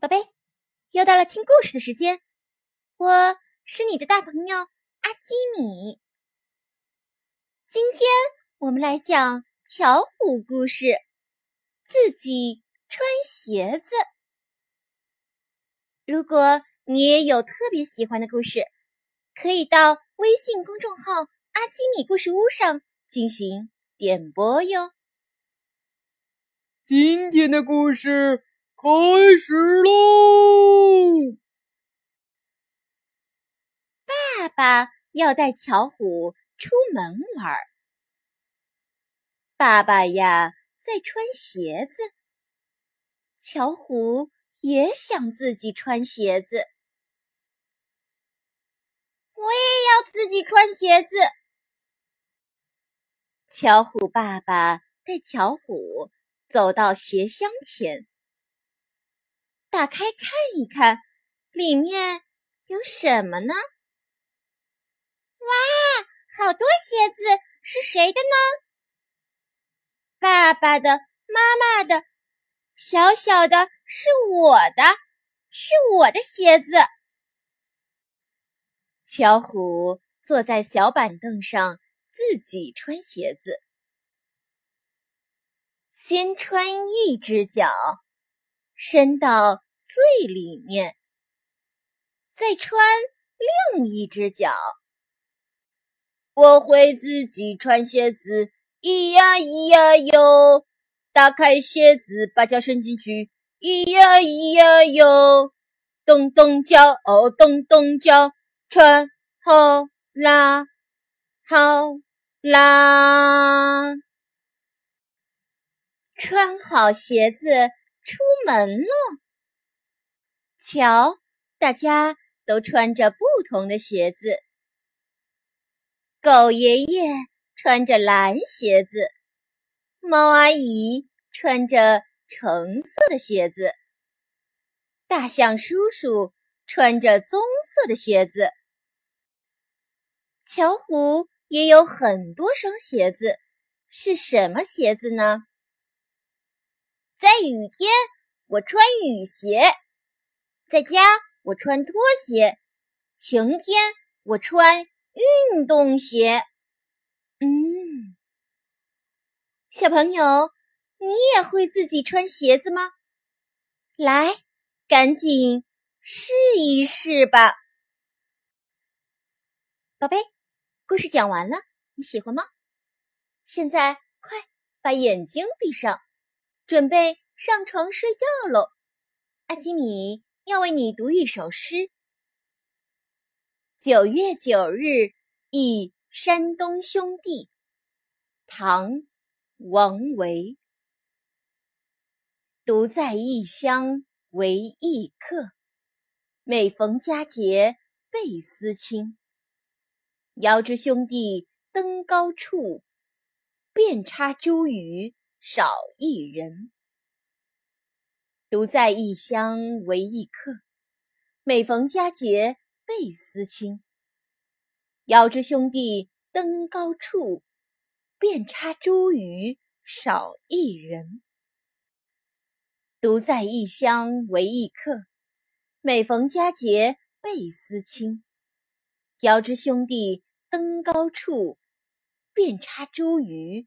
宝贝，又到了听故事的时间，我是你的大朋友阿基米。今天我们来讲巧虎故事，自己穿鞋子。如果你也有特别喜欢的故事，可以到微信公众号“阿基米故事屋”上进行点播哟。今天的故事。开始喽！爸爸要带巧虎出门玩。爸爸呀，在穿鞋子。巧虎也想自己穿鞋子。我也要自己穿鞋子。巧虎爸爸带巧虎走到鞋箱前。打开看一看，里面有什么呢？哇，好多鞋子，是谁的呢？爸爸的、妈妈的，小小的是我的，是我的鞋子。巧虎坐在小板凳上，自己穿鞋子，先穿一只脚。伸到最里面，再穿另一只脚。我会自己穿鞋子，咿呀咿呀哟！打开鞋子，把脚伸进去，咿呀咿呀哟！咚咚叫，哦咚咚叫，穿好啦，好啦，穿好鞋子。出门了，瞧，大家都穿着不同的鞋子。狗爷爷穿着蓝鞋子，猫阿姨穿着橙色的鞋子，大象叔叔穿着棕色的鞋子。巧虎也有很多双鞋子，是什么鞋子呢？在雨天，我穿雨鞋；在家，我穿拖鞋；晴天，我穿运动鞋。嗯，小朋友，你也会自己穿鞋子吗？来，赶紧试一试吧，宝贝。故事讲完了，你喜欢吗？现在快把眼睛闭上。准备上床睡觉喽，阿基米要为你读一首诗。九月九日忆山东兄弟，唐·王维。独在异乡为异客，每逢佳节倍思亲。遥知兄弟登高处，遍插茱萸。少一人，独在异乡为异客。每逢佳节倍思亲。遥知兄弟登高处，遍插茱萸少一人。独在异乡为异客。每逢佳节倍思亲。遥知兄弟登高处，遍插茱萸。